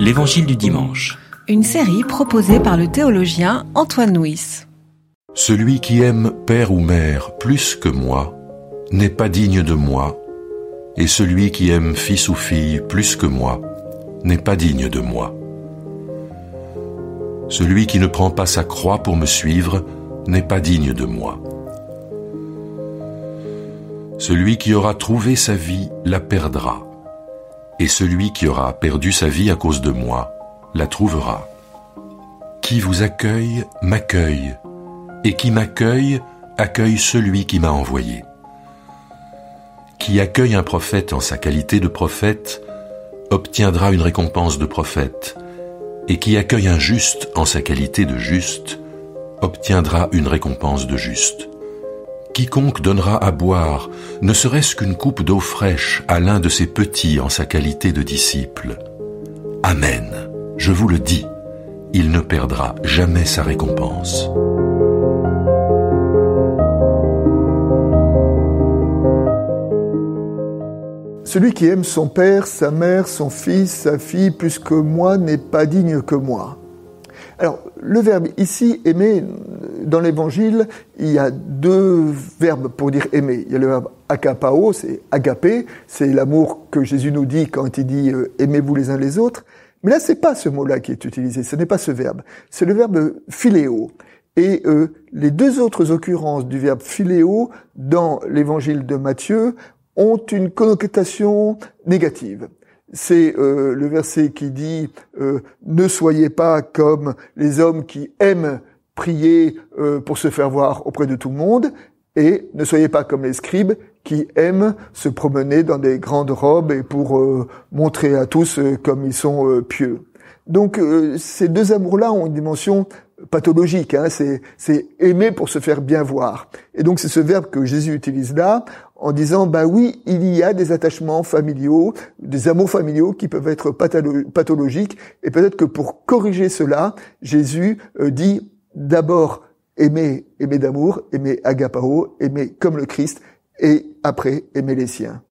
L'Évangile du dimanche. Une série proposée par le théologien Antoine Nuis. Celui qui aime père ou mère plus que moi n'est pas digne de moi, et celui qui aime fils ou fille plus que moi n'est pas digne de moi. Celui qui ne prend pas sa croix pour me suivre n'est pas digne de moi. Celui qui aura trouvé sa vie la perdra, et celui qui aura perdu sa vie à cause de moi la trouvera. Qui vous accueille m'accueille, et qui m'accueille accueille celui qui m'a envoyé. Qui accueille un prophète en sa qualité de prophète obtiendra une récompense de prophète, et qui accueille un juste en sa qualité de juste obtiendra une récompense de juste. Quiconque donnera à boire, ne serait-ce qu'une coupe d'eau fraîche à l'un de ses petits en sa qualité de disciple. Amen, je vous le dis, il ne perdra jamais sa récompense. Celui qui aime son père, sa mère, son fils, sa fille plus que moi n'est pas digne que moi. Alors, le verbe ici, aimer, dans l'évangile, il y a deux verbes pour dire aimer. Il y a le verbe agapao, c'est agapé, c'est l'amour que Jésus nous dit quand il dit euh, aimez-vous les uns les autres. Mais là, c'est pas ce mot-là qui est utilisé, ce n'est pas ce verbe. C'est le verbe philéo. Et euh, les deux autres occurrences du verbe philéo dans l'évangile de Matthieu ont une connotation négative c'est euh, le verset qui dit euh, ne soyez pas comme les hommes qui aiment prier euh, pour se faire voir auprès de tout le monde et ne soyez pas comme les scribes qui aiment se promener dans des grandes robes et pour montrer à tous comme ils sont pieux. Donc ces deux amours-là ont une dimension pathologique, hein, c'est aimer pour se faire bien voir. Et donc c'est ce verbe que Jésus utilise là en disant bah oui, il y a des attachements familiaux, des amours familiaux qui peuvent être pathologiques et peut-être que pour corriger cela, Jésus euh, dit d'abord aimer, aimer d'amour, aimer agapao, aimer comme le Christ et après aimer les siens.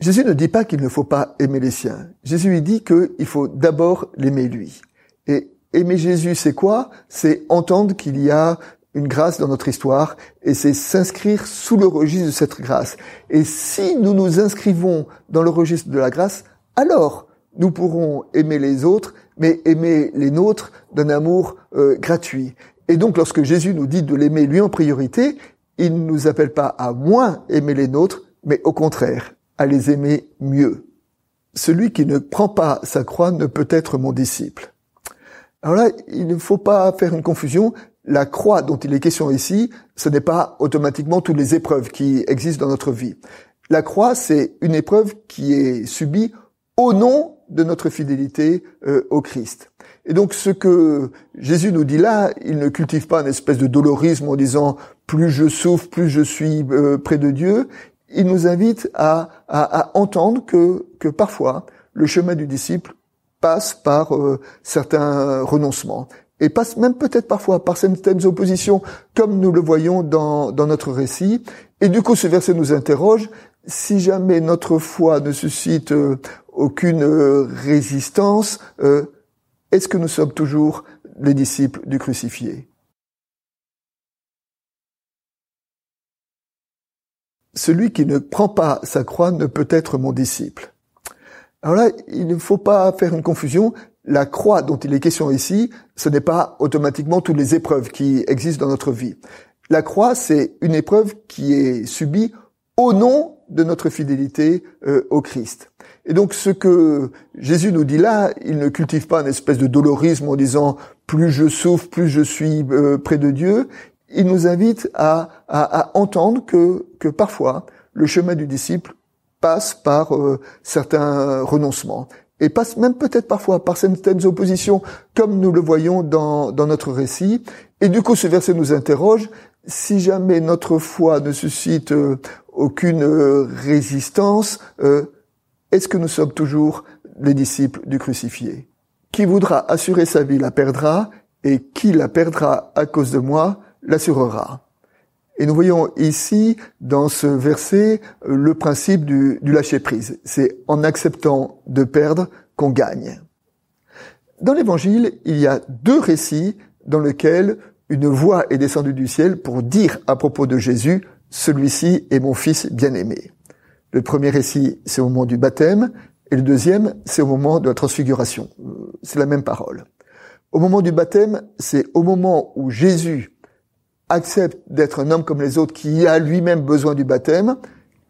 Jésus ne dit pas qu'il ne faut pas aimer les siens. Jésus dit qu'il faut d'abord l'aimer lui. Et aimer Jésus, c'est quoi? C'est entendre qu'il y a une grâce dans notre histoire et c'est s'inscrire sous le registre de cette grâce. Et si nous nous inscrivons dans le registre de la grâce, alors nous pourrons aimer les autres, mais aimer les nôtres d'un amour euh, gratuit. Et donc lorsque Jésus nous dit de l'aimer lui en priorité, il ne nous appelle pas à moins aimer les nôtres, mais au contraire, à les aimer mieux. Celui qui ne prend pas sa croix ne peut être mon disciple. Alors là, il ne faut pas faire une confusion la croix dont il est question ici, ce n'est pas automatiquement toutes les épreuves qui existent dans notre vie. La croix, c'est une épreuve qui est subie au nom de notre fidélité euh, au Christ. Et donc ce que Jésus nous dit là, il ne cultive pas une espèce de dolorisme en disant plus je souffre, plus je suis euh, près de Dieu. Il nous invite à, à, entendre que, que parfois le chemin du disciple passe par euh, certains renoncements et passe même peut-être parfois par certaines oppositions, comme nous le voyons dans, notre récit. Et du coup, ce verset nous interroge, si jamais notre foi ne suscite euh, aucune euh, résistance, euh, est-ce que nous sommes toujours les disciples du crucifié? Celui qui ne prend pas sa croix ne peut être mon disciple. Alors là, il ne faut pas faire une confusion la croix dont il est question ici, ce n'est pas automatiquement toutes les épreuves qui existent dans notre vie. La croix, c'est une épreuve qui est subie au nom de notre fidélité euh, au Christ. Et donc ce que Jésus nous dit là, il ne cultive pas une espèce de dolorisme en disant plus je souffre, plus je suis euh, près de Dieu. Il nous invite à, à, entendre que, que parfois le chemin du disciple passe par euh, certains renoncements et passe même peut-être parfois par certaines oppositions, comme nous le voyons dans, dans notre récit. Et du coup, ce verset nous interroge, si jamais notre foi ne suscite euh, aucune euh, résistance, euh, est-ce que nous sommes toujours les disciples du crucifié? Qui voudra assurer sa vie la perdra, et qui la perdra à cause de moi l'assurera. Et nous voyons ici, dans ce verset, le principe du, lâcher-prise. C'est en acceptant de perdre qu'on gagne. Dans l'évangile, il y a deux récits dans lesquels une voix est descendue du ciel pour dire à propos de Jésus, celui-ci est mon fils bien-aimé. Le premier récit, c'est au moment du baptême, et le deuxième, c'est au moment de la transfiguration. C'est la même parole. Au moment du baptême, c'est au moment où Jésus accepte d'être un homme comme les autres, qui a lui-même besoin du baptême,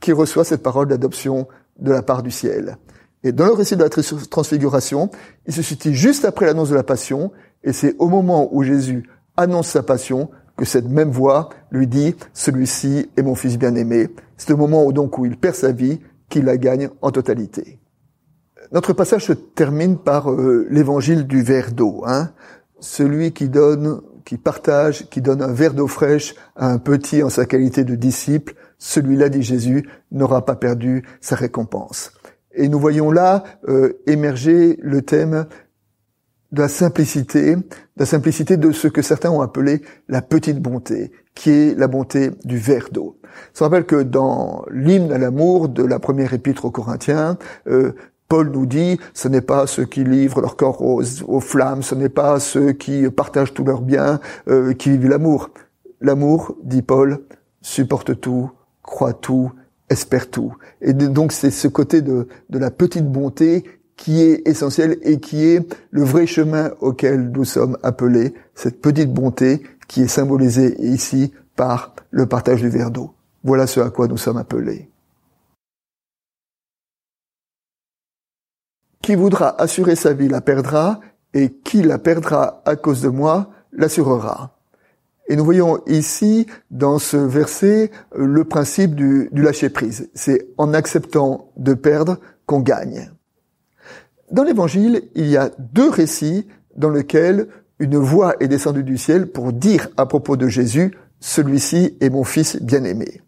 qui reçoit cette parole d'adoption de la part du ciel. Et dans le récit de la transfiguration, il se situe juste après l'annonce de la passion, et c'est au moment où Jésus annonce sa passion que cette même voix lui dit celui-ci est mon fils bien-aimé. C'est le moment où donc où il perd sa vie qu'il la gagne en totalité. Notre passage se termine par euh, l'évangile du verre d'eau. Hein. Celui qui donne, qui partage, qui donne un verre d'eau fraîche à un petit en sa qualité de disciple, celui-là, dit Jésus, n'aura pas perdu sa récompense. Et nous voyons là euh, émerger le thème de la simplicité, de la simplicité de ce que certains ont appelé la petite bonté, qui est la bonté du verre d'eau. Ça rappelle que dans l'hymne à l'amour de la première épître aux Corinthiens, euh, Paul nous dit, ce n'est pas ceux qui livrent leur corps aux, flammes, ce n'est pas ceux qui partagent tous leurs biens, euh, qui vivent l'amour. L'amour, dit Paul, supporte tout, croit tout, espère tout. Et donc c'est ce côté de, de la petite bonté qui est essentiel et qui est le vrai chemin auquel nous sommes appelés, cette petite bonté qui est symbolisée ici par le partage du verre d'eau. Voilà ce à quoi nous sommes appelés. Qui voudra assurer sa vie la perdra, et qui la perdra à cause de moi l'assurera. Et nous voyons ici, dans ce verset, le principe du, lâcher-prise. C'est en acceptant de perdre qu'on gagne. Dans l'évangile, il y a deux récits dans lesquels une voix est descendue du ciel pour dire à propos de Jésus, celui-ci est mon fils bien-aimé.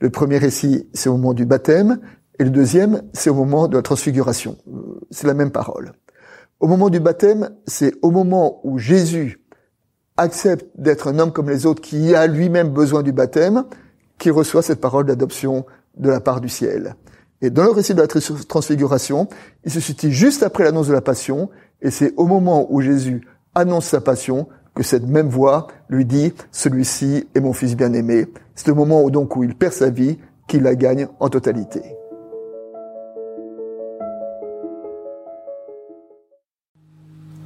Le premier récit, c'est au moment du baptême, et le deuxième, c'est au moment de la transfiguration. C'est la même parole. Au moment du baptême, c'est au moment où Jésus accepte d'être un homme comme les autres, qui a lui-même besoin du baptême, qui reçoit cette parole d'adoption de la part du ciel. Et dans le récit de la transfiguration, il se situe juste après l'annonce de la passion, et c'est au moment où Jésus annonce sa passion que cette même voix lui dit celui-ci est mon fils bien-aimé. C'est le moment où donc où il perd sa vie qu'il la gagne en totalité.